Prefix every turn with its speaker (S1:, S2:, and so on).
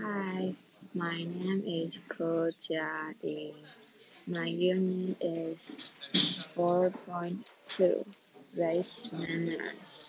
S1: Hi, my name is Ko Jia My unit is four point two, Race Manners.